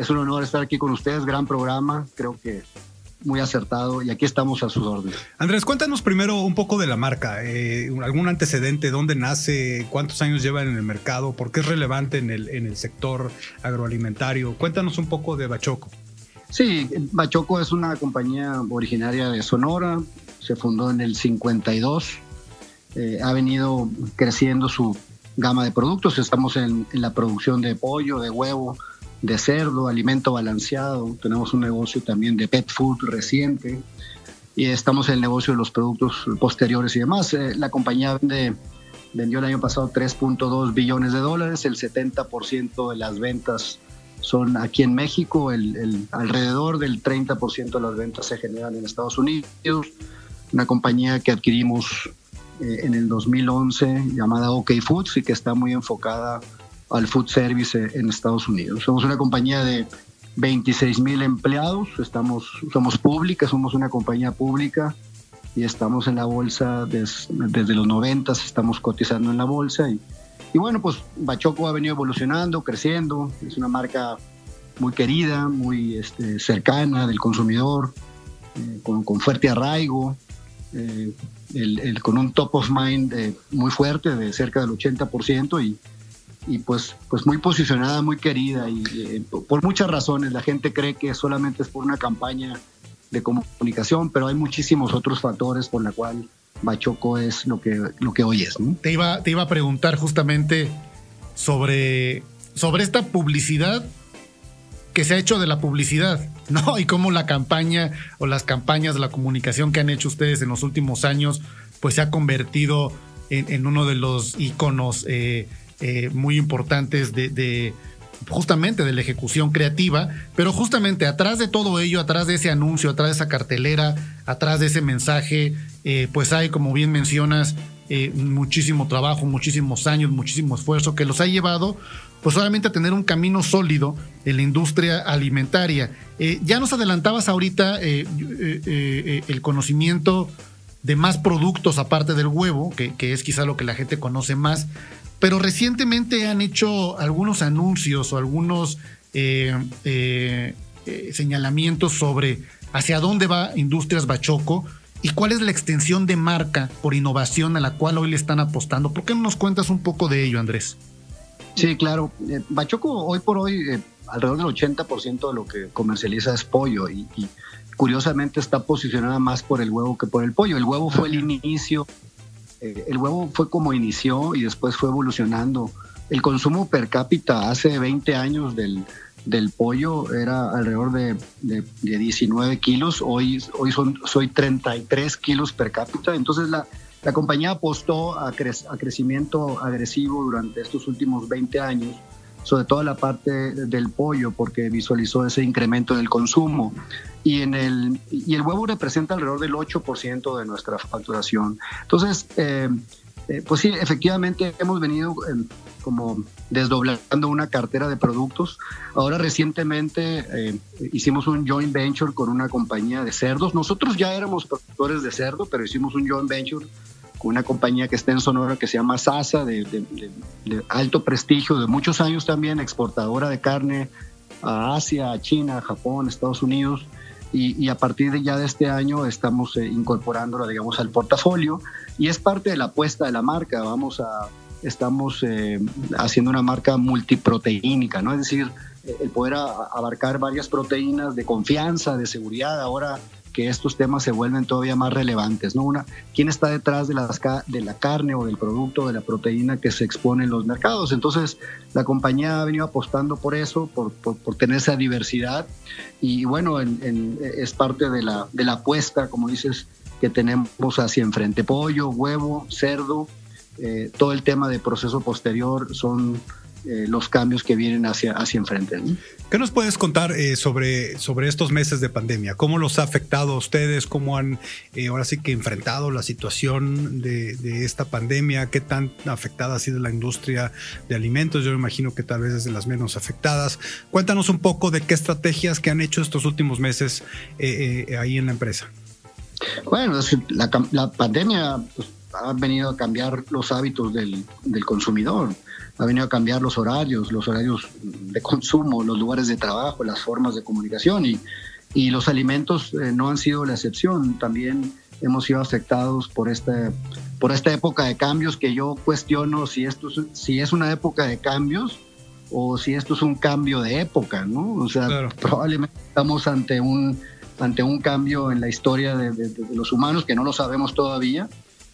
Es un honor estar aquí con ustedes, gran programa, creo que muy acertado y aquí estamos a sus órdenes. Andrés, cuéntanos primero un poco de la marca, eh, algún antecedente, dónde nace, cuántos años lleva en el mercado, por qué es relevante en el, en el sector agroalimentario. Cuéntanos un poco de Bachoco. Sí, Bachoco es una compañía originaria de Sonora, se fundó en el 52, eh, ha venido creciendo su gama de productos. Estamos en, la producción de pollo, de huevo, de cerdo, alimento balanceado. Tenemos un negocio también de pet food reciente y estamos en el negocio de los productos posteriores y demás. Eh, la compañía vendió el año pasado 3.2 billones de dólares, el 70% de las ventas son aquí en México, el, alrededor del 30% de las ventas se generan en Estados Unidos. Una compañía que adquirimos eh, en el 2011 llamada OK Foods y que está muy enfocada al food service en Estados Unidos. Somos una compañía de 26 mil empleados, estamos, somos públicas, somos una compañía pública y estamos en la bolsa desde los 90, estamos cotizando en la bolsa y, y bueno, pues Bachoco ha venido evolucionando, creciendo, es una marca muy querida, muy este, cercana del consumidor, eh, con, con, fuerte arraigo, eh, el, con un top of mind eh, muy fuerte, de cerca del 80%, y, y pues, pues muy posicionada, muy querida, y por muchas razones. La gente cree que solamente es por una campaña de comunicación, pero hay muchísimos otros factores por la cual Bachoco es lo que, lo que hoy es. Te, iba, te iba a preguntar justamente sobre, sobre esta publicidad que se ha hecho de la publicidad, [LAUGHS] ¿no? Y cómo la campaña o las campañas de la comunicación que han hecho ustedes en los últimos años, pues se ha convertido en, uno de los iconos eh, eh, muy importantes de, justamente de la ejecución creativa, pero justamente atrás de todo ello, atrás de ese anuncio, atrás de esa cartelera, atrás de ese mensaje, eh, pues hay, como bien mencionas, muchísimo trabajo, muchísimos años, muchísimo esfuerzo que los ha llevado pues obviamente a tener un camino sólido en la industria alimentaria. Eh, ya nos adelantabas ahorita eh, eh, el conocimiento de más productos aparte del huevo, que, es quizá lo que la gente conoce más, pero recientemente han hecho algunos anuncios o algunos señalamientos sobre hacia dónde va Industrias Bachoco y cuál es la extensión de marca por innovación a la cual hoy le están apostando. ¿Por qué no nos cuentas un poco de ello, Andrés? Sí, claro. Eh, Bachoco hoy por hoy, eh, alrededor del 80% de lo que comercializa es pollo y, curiosamente está posicionada más por el huevo que por el pollo. El huevo fue el inicio, eh, el huevo fue como inició y después fue evolucionando. El consumo per cápita hace 20 años del, del pollo era alrededor de, de, 19 kilos, hoy, hoy son, soy 33 kilos per cápita, entonces la, la compañía apostó a, crecimiento agresivo durante estos últimos 20 años, sobre todo la parte del pollo, porque visualizó ese incremento en el consumo. Y, en el, y el huevo representa alrededor del 8% de nuestra facturación. Entonces, eh, eh, pues sí, efectivamente hemos venido eh, como desdoblando una cartera de productos. Ahora recientemente hicimos un joint venture con una compañía de cerdos. Nosotros ya éramos productores de cerdo, pero hicimos un joint venture con una compañía que está en Sonora que se llama Sasa, de, alto prestigio, de muchos años también, exportadora de carne a Asia, a China, a Japón, Estados Unidos. Y, a partir de ya de este año estamos eh, incorporándola, digamos, al portafolio y es parte de la apuesta de la marca. Vamos a, estamos eh, haciendo una marca multiproteínica, ¿no? Es decir, el poder abarcar varias proteínas de confianza, de seguridad. Ahora que estos temas se vuelven todavía más relevantes, ¿no? Una, ¿quién está detrás de, las, de la carne o del producto, de la proteína que se expone en los mercados? Entonces, la compañía ha venido apostando por eso, por, por, tener esa diversidad y bueno, es parte de la, de la apuesta, como dices, que tenemos hacia enfrente. Pollo, huevo, cerdo, eh, todo el tema de proceso posterior son eh, los cambios que vienen hacia, hacia enfrente. ¿Qué nos puedes contar eh, sobre, sobre estos meses de pandemia? ¿Cómo los ha afectado a ustedes? ¿Cómo han eh, ahora sí que enfrentado la situación de, esta pandemia? ¿Qué tan afectada ha sido la industria de alimentos? Yo me imagino que tal vez es de las menos afectadas. Cuéntanos un poco de qué estrategias que han hecho estos últimos meses ahí en la empresa. Bueno, la, la pandemia pues, ha venido a cambiar los hábitos del, del consumidor ha venido a cambiar los horarios, los horarios de consumo, los lugares de trabajo, las formas de comunicación y, y los alimentos eh, no han sido la excepción. También hemos sido afectados por esta, por esta época de cambios que yo cuestiono si, esto es, si es una época de cambios o si esto es un cambio de época, ¿no? O sea, probablemente estamos ante un, ante un cambio en la historia de, de, los humanos que no lo sabemos todavía,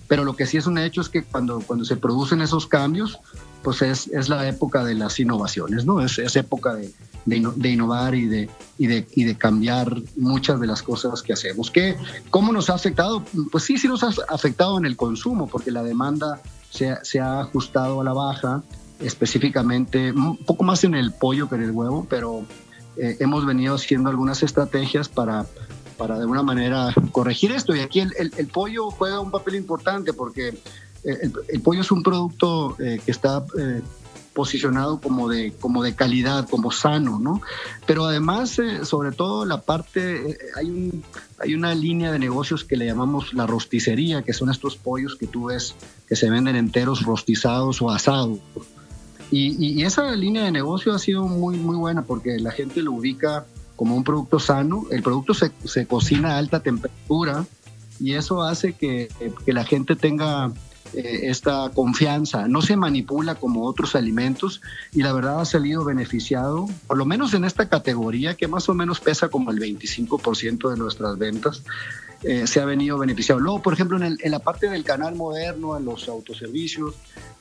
pero lo que sí es un hecho es que cuando, cuando se producen esos cambios, pues es, es la época de las innovaciones, ¿no? Es, es época de, de, innovar y de, y, de, y de cambiar muchas de las cosas que hacemos. ¿Qué, ¿Cómo nos ha afectado? Pues sí, sí nos ha afectado en el consumo, porque la demanda se, se ha ajustado a la baja, específicamente un poco más en el pollo que en el huevo, pero eh, hemos venido haciendo algunas estrategias para, para de alguna manera corregir esto. Y aquí el, el, el pollo juega un papel importante porque el, pollo es un producto eh, que está eh, posicionado como de, como de calidad, como sano, ¿no? Pero además, eh, sobre todo la parte, eh, hay, un, hay una línea de negocios que le llamamos la rosticería, que son estos pollos que tú ves que se venden enteros rostizados o asados. Y, esa línea de negocio ha sido muy, muy buena porque la gente lo ubica como un producto sano. El producto se, se cocina a alta temperatura y eso hace que, que la gente tenga eh, esta confianza, no se manipula como otros alimentos y la verdad ha salido beneficiado, por lo menos en esta categoría que más o menos pesa como el 25% de nuestras ventas, eh, se ha venido beneficiado. Luego, por ejemplo, en, la parte del canal moderno, en los autoservicios,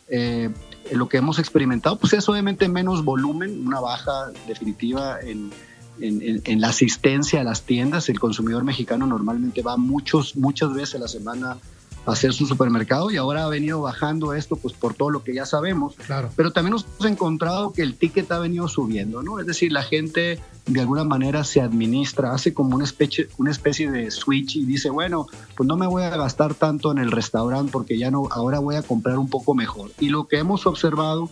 eh, lo que hemos experimentado, pues es obviamente menos volumen, una baja definitiva en, en, la asistencia a las tiendas. El consumidor mexicano normalmente va muchos, muchas veces a la semana hacer su supermercado y ahora ha venido bajando esto pues por todo lo que ya sabemos. Claro. Pero también nos hemos encontrado que el ticket ha venido subiendo, ¿no? Es decir, la gente de alguna manera se administra, hace como una especie, una especie de switch y dice, bueno, pues no me voy a gastar tanto en el restaurante porque ya no, ahora voy a comprar un poco mejor. Y lo que hemos observado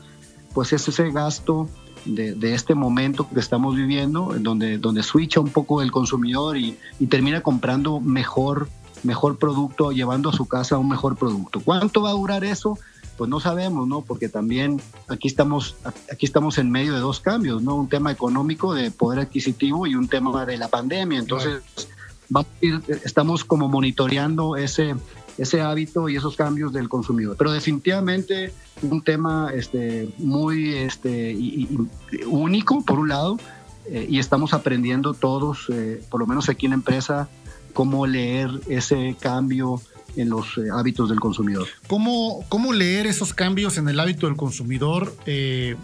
pues es ese gasto de, de, este momento que estamos viviendo, donde, donde switcha un poco el consumidor y, y termina comprando mejor mejor producto, llevando a su casa un mejor producto. ¿Cuánto va a durar eso? Pues no sabemos, ¿no? Porque también aquí estamos, aquí estamos en medio de dos cambios, ¿no? Un tema económico de poder adquisitivo y un tema de la pandemia. Entonces, estamos como monitoreando ese, ese hábito y esos cambios del consumidor. Pero definitivamente un tema este, muy este, único, por un lado, eh, y estamos aprendiendo todos, eh, por lo menos aquí en la empresa, cómo leer ese cambio en los eh, hábitos del consumidor. ¿Cómo, ¿Cómo leer esos cambios en el hábito del consumidor? Eh,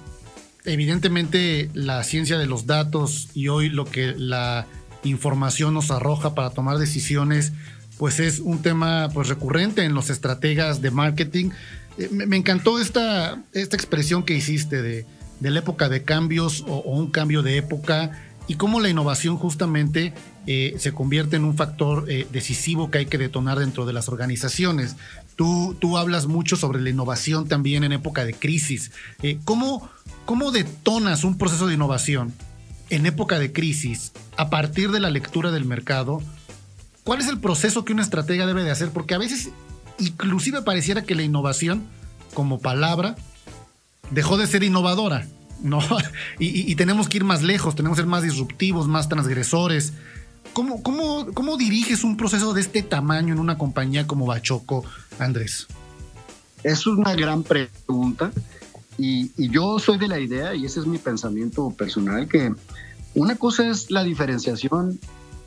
evidentemente la ciencia de los datos y hoy lo que la información nos arroja para tomar decisiones, pues es un tema pues recurrente en los estrategas de marketing. Eh, me, encantó esta, esta expresión que hiciste de, de la época de cambios o, o un cambio de época y cómo la innovación justamente eh, se convierte en un factor eh, decisivo que hay que detonar dentro de las organizaciones. Tú, tú hablas mucho sobre la innovación también en época de crisis. Eh, ¿cómo, ¿Cómo detonas un proceso de innovación en época de crisis a partir de la lectura del mercado? ¿Cuál es el proceso que una estratega debe de hacer? Porque a veces inclusive pareciera que la innovación como palabra dejó de ser innovadora. ¿no? [LAUGHS] Y, y, tenemos que ir más lejos, tenemos que ser más disruptivos, más transgresores. ¿Cómo, cómo, cómo diriges un proceso de este tamaño en una compañía como Bachoco, Andrés? Es una gran pregunta y, y, yo soy de la idea, y ese es mi pensamiento personal, que una cosa es la diferenciación,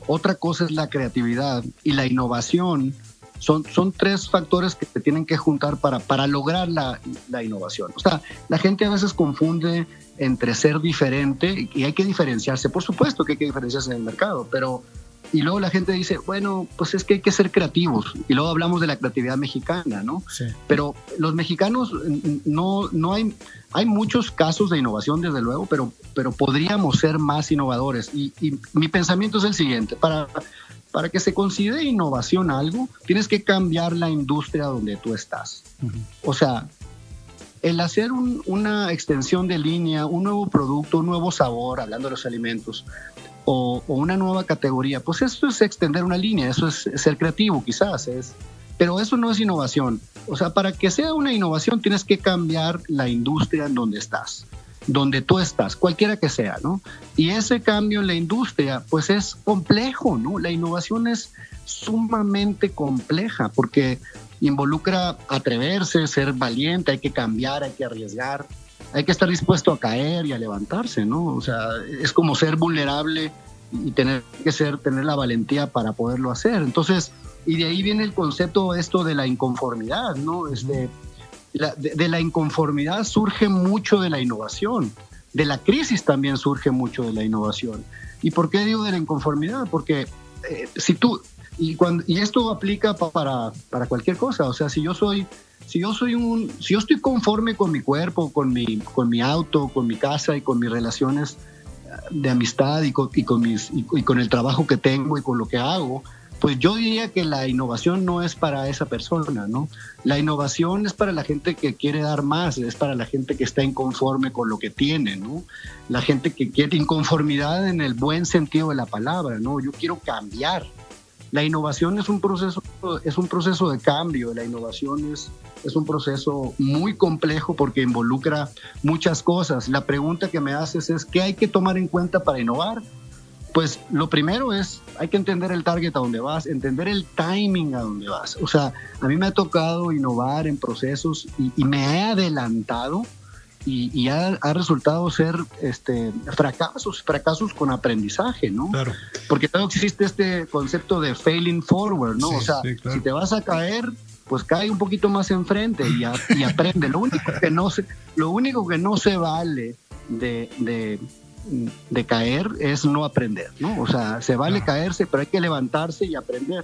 otra cosa es la creatividad y la innovación. Son, son tres factores que se tienen que juntar para, para lograr la, la innovación. O sea, la gente a veces confunde entre ser diferente y hay que diferenciarse. Por supuesto que hay que diferenciarse en el mercado, pero y luego la gente dice, bueno, pues es que hay que ser creativos. Y luego hablamos de la creatividad mexicana, ¿no? Sí. Pero los mexicanos no, no hay, hay muchos casos de innovación, desde luego, pero, pero podríamos ser más innovadores. Y, y mi pensamiento es el siguiente, para, para que se considere innovación algo, tienes que cambiar la industria donde tú estás. Uh -huh. O sea, el hacer un, una extensión de línea, un nuevo producto, un nuevo sabor, hablando de los alimentos, o, o, una nueva categoría, pues eso es extender una línea, eso es ser creativo quizás, es, pero eso no es innovación. O sea, para que sea una innovación tienes que cambiar la industria en donde estás, donde tú estás, cualquiera que sea, ¿no? Y ese cambio en la industria, pues es complejo, ¿no? La innovación es sumamente compleja porque involucra atreverse, ser valiente, hay que cambiar, hay que arriesgar, hay que estar dispuesto a caer y a levantarse, ¿no? O sea, es como ser vulnerable y tener que ser, tener la valentía para poderlo hacer. Entonces, y de ahí viene el concepto esto de la inconformidad, ¿no? Este, la, de, la inconformidad surge mucho de la innovación, de la crisis también surge mucho de la innovación. ¿Y por qué digo de la inconformidad? Porque eh, si tú, y, cuando, y esto aplica para, para cualquier cosa. O sea, si yo soy, si yo soy un, si yo estoy conforme con mi cuerpo, con mi, con mi auto, con mi casa y con mis relaciones de amistad y con, y con mis, y, y con el trabajo que tengo y con lo que hago, pues yo diría que la innovación no es para esa persona, ¿no? La innovación es para la gente que quiere dar más, es para la gente que está inconforme con lo que tiene, ¿no? La gente que quiere inconformidad en el buen sentido de la palabra, ¿no? Yo quiero cambiar. La innovación es un proceso, es un proceso de cambio, la innovación es, es un proceso muy complejo porque involucra muchas cosas. La pregunta que me haces es, ¿qué hay que tomar en cuenta para innovar? Pues lo primero es, hay que entender el target a donde vas, entender el timing a donde vas. O sea, a mí me ha tocado innovar en procesos y, me he adelantado y, ha, resultado ser este, fracasos, fracasos con aprendizaje, ¿no? Claro. Porque todo existe este concepto de failing forward, ¿no? o sea, si te vas a caer, pues cae un poquito más enfrente y, y aprende. Lo único que no se, lo único que no se vale de, de de caer es no aprender, ¿no? O sea, se vale caerse, pero hay que levantarse y aprender.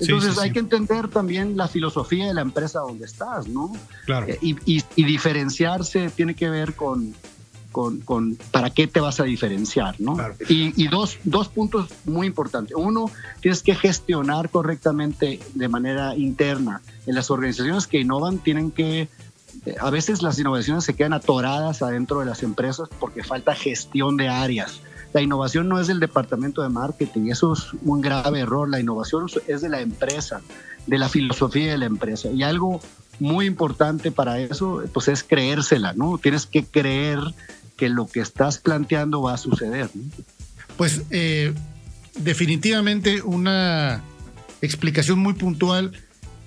Entonces hay que entender también la filosofía de la empresa donde estás, ¿no? Claro. Eh, y, diferenciarse tiene que ver con, con, para qué te vas a diferenciar, ¿no? Y, dos, dos puntos muy importantes. Uno, tienes que gestionar correctamente de manera interna. En las organizaciones que innovan tienen que eh, a veces las innovaciones se quedan atoradas adentro de las empresas porque falta gestión de áreas. La innovación no es del departamento de marketing, eso es un grave error. La innovación es de la empresa, de la filosofía de la empresa. Y algo muy importante para eso, pues es creérsela, ¿no? Tienes que creer que lo que estás planteando va a suceder. Pues eh, definitivamente una explicación muy puntual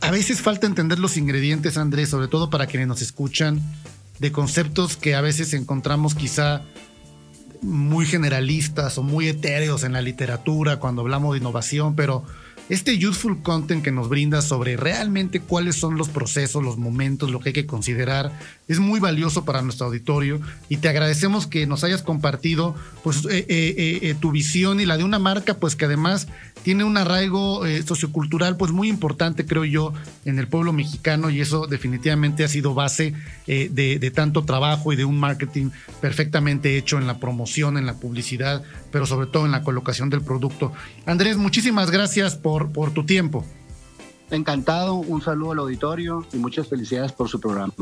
a veces falta entender los ingredientes, Andrés, sobre todo para quienes nos escuchan, de conceptos que a veces encontramos quizá muy generalistas o muy etéreos en la literatura cuando hablamos de innovación, pero este useful content que nos brinda sobre realmente cuáles son los procesos, los momentos, lo que hay que considerar, es muy valioso para nuestro auditorio y te agradecemos que nos hayas compartido pues, eh, eh, eh, tu visión y la de una marca pues que además tiene un arraigo sociocultural pues muy importante creo yo en el pueblo mexicano y eso definitivamente ha sido base de, de tanto trabajo y de un marketing perfectamente hecho en la promoción, en la publicidad, pero sobre todo en la colocación del producto. Andrés, muchísimas gracias por, por tu tiempo. Encantado, un saludo al auditorio y muchas felicidades por su programa.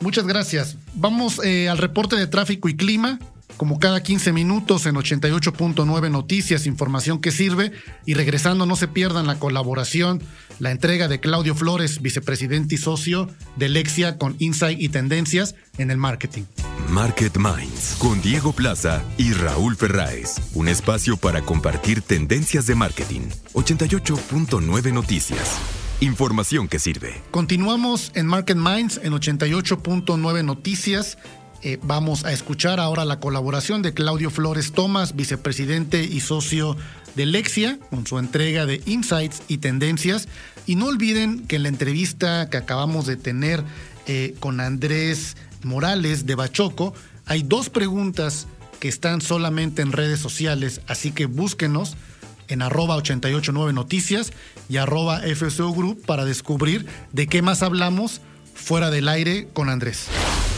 Muchas gracias. Vamos eh, al reporte de tráfico y clima como cada 15 minutos en 88.9 Noticias, información que sirve. Y regresando, no se pierdan la colaboración, la entrega de Claudio Flores, vicepresidente y socio de Lexia con Insight y Tendencias en el marketing. Market Minds con Diego Plaza y Raúl Ferráez. Un espacio para compartir tendencias de marketing. 88.9 Noticias. Información que sirve. Continuamos en Market Minds en 88.9 Noticias. Eh, vamos a escuchar ahora la colaboración de Claudio Flores Tomás, vicepresidente y socio de Lexia, con su entrega de Insights y Tendencias. Y no olviden que en la entrevista que acabamos de tener eh, con Andrés Morales de Bachoco, hay dos preguntas que están solamente en redes sociales, así que búsquenos en arroba 889 Noticias y arroba FSO Group para descubrir de qué más hablamos fuera del aire con Andrés.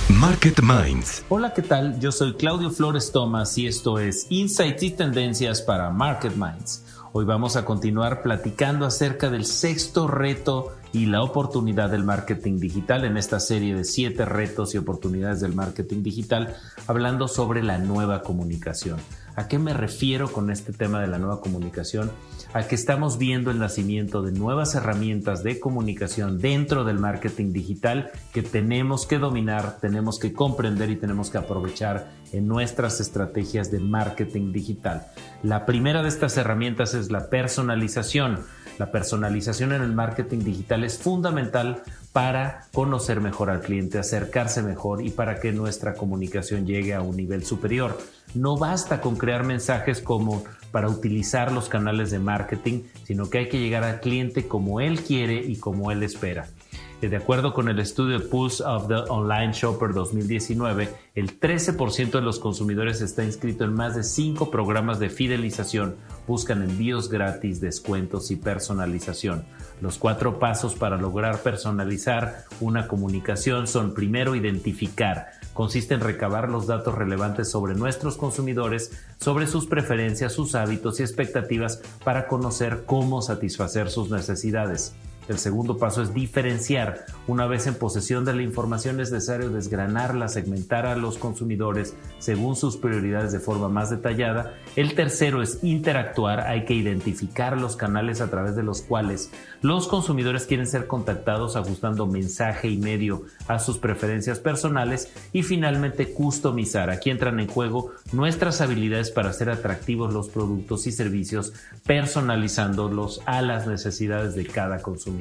Market Minds. Hola, ¿qué tal? Yo soy Claudio Flores Tomás y esto es Insights y Tendencias para Market Minds. Hoy vamos a continuar platicando acerca del sexto reto y la oportunidad del marketing digital en esta serie de siete retos y oportunidades del marketing digital, hablando sobre la nueva comunicación. ¿A qué me refiero con este tema de la nueva comunicación? A que estamos viendo el nacimiento de nuevas herramientas de comunicación dentro del marketing digital que tenemos que dominar, tenemos que comprender y tenemos que aprovechar en nuestras estrategias de marketing digital. La primera de estas herramientas es la personalización. La personalización en el marketing digital es fundamental para conocer mejor al cliente, acercarse mejor y para que nuestra comunicación llegue a un nivel superior. No basta con crear mensajes como para utilizar los canales de marketing, sino que hay que llegar al cliente como él quiere y como él espera. De acuerdo con el estudio Pulse of the Online Shopper 2019, el 13% de los consumidores está inscrito en más de 5 programas de fidelización, buscan envíos gratis, descuentos y personalización. Los cuatro pasos para lograr personalizar una comunicación son primero identificar consiste en recabar los datos relevantes sobre nuestros consumidores, sobre sus preferencias, sus hábitos y expectativas para conocer cómo satisfacer sus necesidades. El segundo paso es diferenciar. Una vez en posesión de la información es necesario desgranarla, segmentar a los consumidores según sus prioridades de forma más detallada. El tercero es interactuar. Hay que identificar los canales a través de los cuales los consumidores quieren ser contactados ajustando mensaje y medio a sus preferencias personales. Y finalmente customizar. Aquí entran en juego nuestras habilidades para hacer atractivos los productos y servicios personalizándolos a las necesidades de cada consumidor.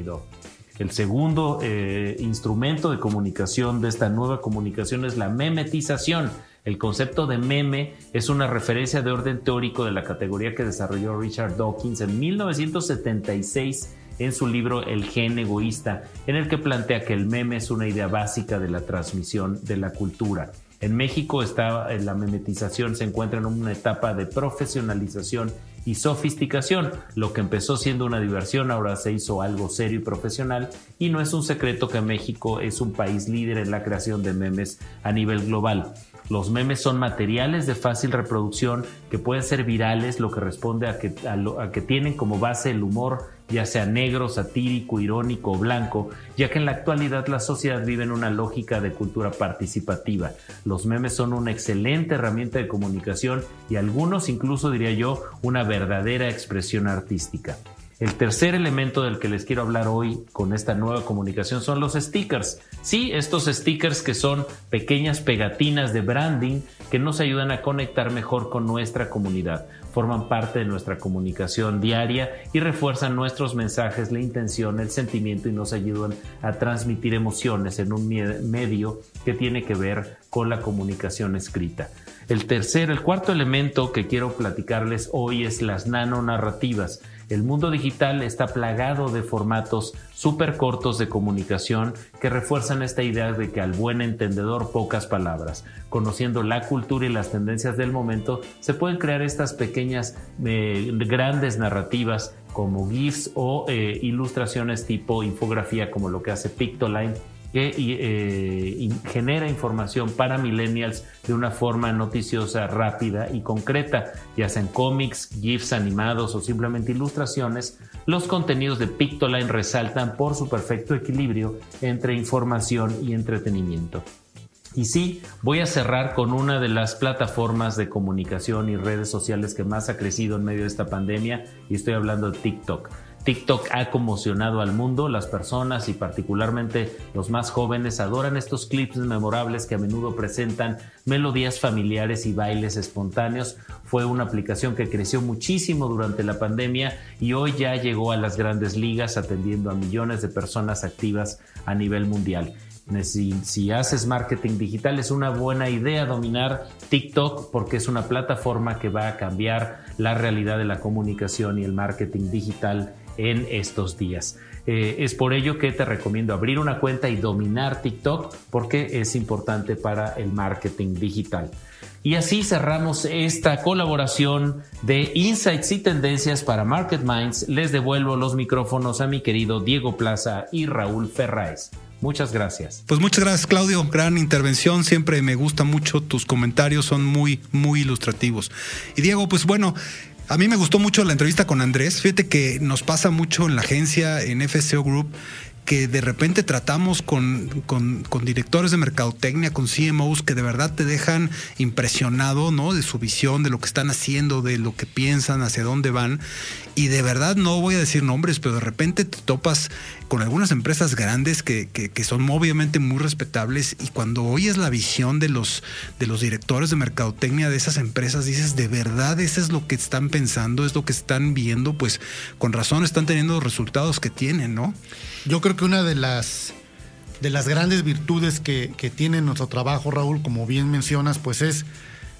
El segundo eh, instrumento de comunicación de esta nueva comunicación es la memetización. El concepto de meme es una referencia de orden teórico de la categoría que desarrolló Richard Dawkins en 1976 en su libro El gen egoísta, en el que plantea que el meme es una idea básica de la transmisión de la cultura. En México está, la memetización se encuentra en una etapa de profesionalización y sofisticación. Lo que empezó siendo una diversión ahora se hizo algo serio y profesional y no es un secreto que México es un país líder en la creación de memes a nivel global. Los memes son materiales de fácil reproducción que pueden ser virales, lo que responde a que, tienen como base el humor ya sea negro, satírico, irónico o blanco, ya que en la actualidad la sociedad vive en una lógica de cultura participativa. Los memes son una excelente herramienta de comunicación y algunos incluso diría yo una verdadera expresión artística. El tercer elemento del que les quiero hablar hoy con esta nueva comunicación son los stickers. Sí, estos stickers que son pequeñas pegatinas de branding que nos ayudan a conectar mejor con nuestra comunidad forman parte de nuestra comunicación diaria y refuerzan nuestros mensajes, la intención, el sentimiento y nos ayudan a transmitir emociones en un medio que tiene que ver con la comunicación escrita. El tercer, el cuarto elemento que quiero platicarles hoy es las nanonarrativas. El mundo digital está plagado de formatos súper cortos de comunicación que refuerzan esta idea de que al buen entendedor pocas palabras. Conociendo la cultura y las tendencias del momento, se pueden crear estas pequeñas, eh, grandes narrativas como GIFs o eh, ilustraciones tipo infografía como lo que hace Pictoline que eh, genera información para millennials de una forma noticiosa, rápida y concreta, ya sean cómics, GIFs animados o simplemente ilustraciones, los contenidos de Pictoline resaltan por su perfecto equilibrio entre información y entretenimiento. Y sí, voy a cerrar con una de las plataformas de comunicación y redes sociales que más ha crecido en medio de esta pandemia y estoy hablando de TikTok. TikTok ha conmocionado al mundo, las personas y particularmente los más jóvenes adoran estos clips memorables que a menudo presentan melodías familiares y bailes espontáneos. Fue una aplicación que creció muchísimo durante la pandemia y hoy ya llegó a las grandes ligas atendiendo a millones de personas activas a nivel mundial. Si, haces marketing digital es una buena idea dominar TikTok porque es una plataforma que va a cambiar la realidad de la comunicación y el marketing digital en estos días. Eh, es por ello que te recomiendo abrir una cuenta y dominar TikTok porque es importante para el marketing digital. Y así cerramos esta colaboración de Insights y Tendencias para Market Minds. Les devuelvo los micrófonos a mi querido Diego Plaza y Raúl Ferraes. Muchas gracias. Pues muchas gracias, Claudio. Gran intervención. Siempre me gusta mucho tus comentarios, son muy, muy ilustrativos. Y Diego, pues bueno, a mí me gustó mucho la entrevista con Andrés. Fíjate que nos pasa mucho en la agencia, en FCO Group, que de repente tratamos con, con, directores de mercadotecnia, con CMOs que de verdad te dejan impresionado, ¿no? De su visión, de lo que están haciendo, de lo que piensan, hacia dónde van. Y de verdad no voy a decir nombres, pero de repente te topas con algunas empresas grandes que, que, son obviamente muy respetables y cuando oyes la visión de los, de los directores de mercadotecnia de esas empresas, dices, de verdad, eso es lo que están pensando, es lo que están viendo, pues con razón están teniendo los resultados que tienen, ¿no? Yo creo que una de las, de las grandes virtudes que, tiene nuestro trabajo, Raúl, como bien mencionas, pues es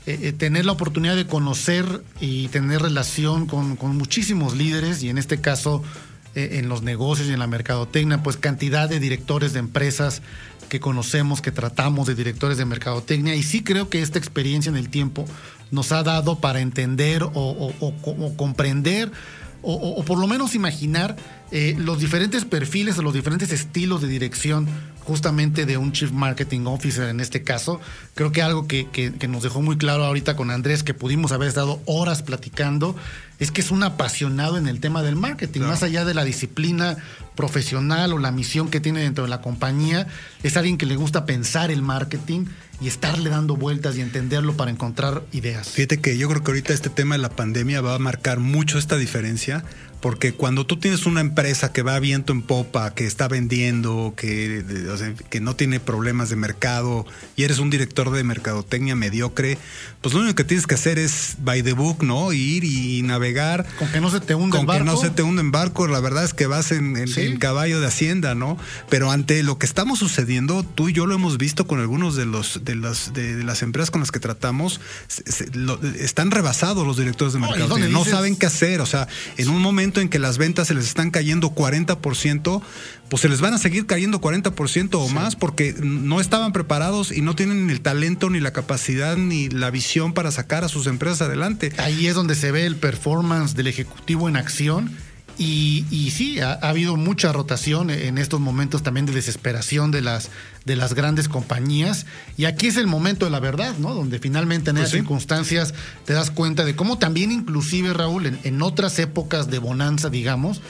eh, eh, tener la oportunidad de conocer y tener relación con, muchísimos líderes y en este caso eh, en los negocios y en la mercadotecnia, pues cantidad de directores de empresas que conocemos, que tratamos de directores de mercadotecnia. Y sí creo que esta experiencia en el tiempo nos ha dado para entender o comprender o, por lo menos imaginar los diferentes perfiles o los diferentes estilos de dirección justamente de un Chief Marketing Officer en este caso. Creo que algo que, que, que nos dejó muy claro ahorita con Andrés, que pudimos haber estado horas platicando, es que es un apasionado en el tema del marketing, más allá de la disciplina profesional o la misión que tiene dentro de la compañía, es alguien que le gusta pensar el marketing y estarle dando vueltas y entenderlo para encontrar ideas. Fíjate que yo creo que ahorita este tema de la pandemia va a marcar mucho esta diferencia porque cuando tú tienes una empresa que va a viento en popa, que está vendiendo, que, o sea, que no tiene problemas de mercado y eres un director de mercadotecnia mediocre, pues lo único que tienes que hacer es by the book, ¿no? Ir y navegar. Con que no se te hunde Con el barco. que no se te hunde en barco, la verdad es que vas en, en- Sí. en caballo de hacienda, ¿no? Pero ante lo que estamos sucediendo, tú y yo lo hemos visto con algunos de los de las de, de las empresas con las que tratamos, se- se- lo- están rebasados los directores de No, y mercado. donde No dices- saben qué hacer, o sea, en un momento en que las ventas se les están cayendo 40%, pues se les van a seguir cayendo 40% o más porque no estaban preparados y no tienen el talento ni la capacidad ni la visión para sacar a sus empresas adelante. Ahí es donde se ve el performance del ejecutivo en acción. Y, y sí, ha, ha habido mucha rotación en estos momentos también de desesperación de las, de las grandes compañías. Y aquí es el momento de la verdad, ¿no? Donde finalmente en Pues esas sí. circunstancias te das cuenta de cómo también inclusive, Raúl, en, en otras épocas de bonanza, digamos,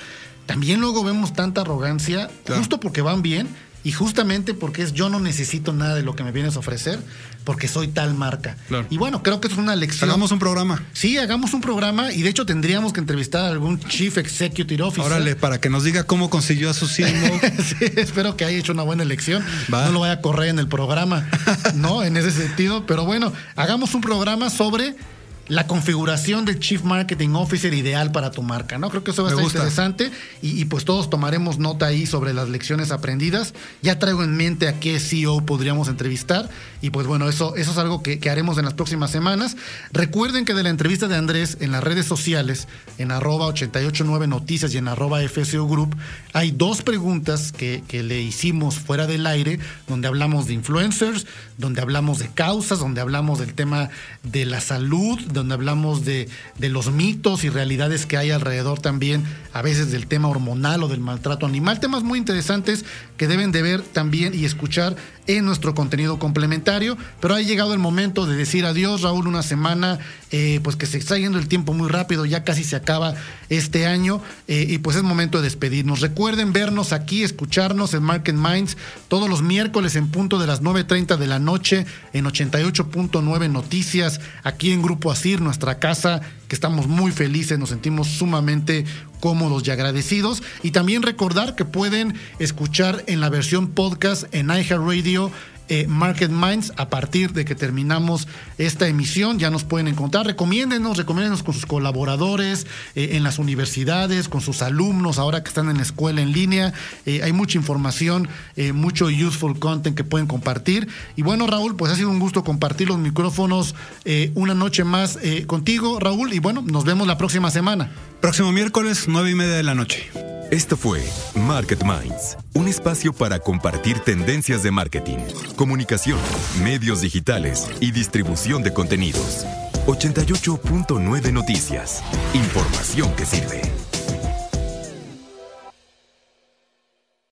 también luego vemos tanta arrogancia, Claro. justo porque van bien y justamente porque es yo no necesito nada de lo que me vienes a ofrecer porque soy tal marca. Claro. Y bueno, creo que es una lección. Hagamos un programa. Sí, hagamos un programa y de hecho tendríamos que entrevistar a algún Chief Executive Officer. Órale, para que nos diga cómo consiguió a su CMO. [LAUGHS] Sí, espero que haya hecho una buena elección. Va. No lo vaya a correr en el programa, ¿no? En ese sentido. Pero bueno, hagamos un programa sobre la configuración del Chief Marketing Officer ideal para tu marca, ¿no? Creo que eso va a Me gusta. interesante y, y pues todos tomaremos nota ahí sobre las lecciones aprendidas. Ya traigo en mente a qué CEO podríamos entrevistar y pues bueno, eso, eso es algo que, que haremos en las próximas semanas. Recuerden que de la entrevista de Andrés en las redes sociales, en arroba 889 noticias y en arroba FSO Group, hay dos preguntas que, que le hicimos fuera del aire, donde hablamos de influencers, donde hablamos de causas, donde hablamos del tema de la salud, donde hablamos de, de los mitos y realidades que hay alrededor también, a veces del tema hormonal o del maltrato animal, temas muy interesantes que deben de ver también y escuchar en nuestro contenido complementario, pero ha llegado el momento de decir adiós, Raúl, una semana, eh, pues que se está yendo el tiempo muy rápido, ya casi se acaba este año, eh, y pues es momento de despedirnos. Recuerden vernos aquí, escucharnos en Market Minds todos los miércoles en punto de las 9.30 de la noche en 88.9 Noticias, aquí en Grupo Asir, nuestra casa, que estamos muy felices, nos sentimos sumamente cómodos y agradecidos. Y también recordar que pueden escuchar en la versión podcast en iHeartRadio eh, Market Minds a partir de que terminamos esta emisión. Ya nos pueden encontrar. Recomiéndenos, recomiéndenos con sus colaboradores, eh, en las universidades, con sus alumnos, ahora que están en la escuela en línea. Eh, hay mucha información, eh, mucho useful content que pueden compartir. Y bueno, Raúl, pues ha sido un gusto compartir los micrófonos eh, una noche más eh, contigo, Raúl. Y bueno, nos vemos la próxima semana. Próximo miércoles, nueve y media de la noche. Esto fue Market Minds, un espacio para compartir tendencias de marketing, comunicación, medios digitales y distribución de contenidos. 88.9 Noticias. Información que sirve.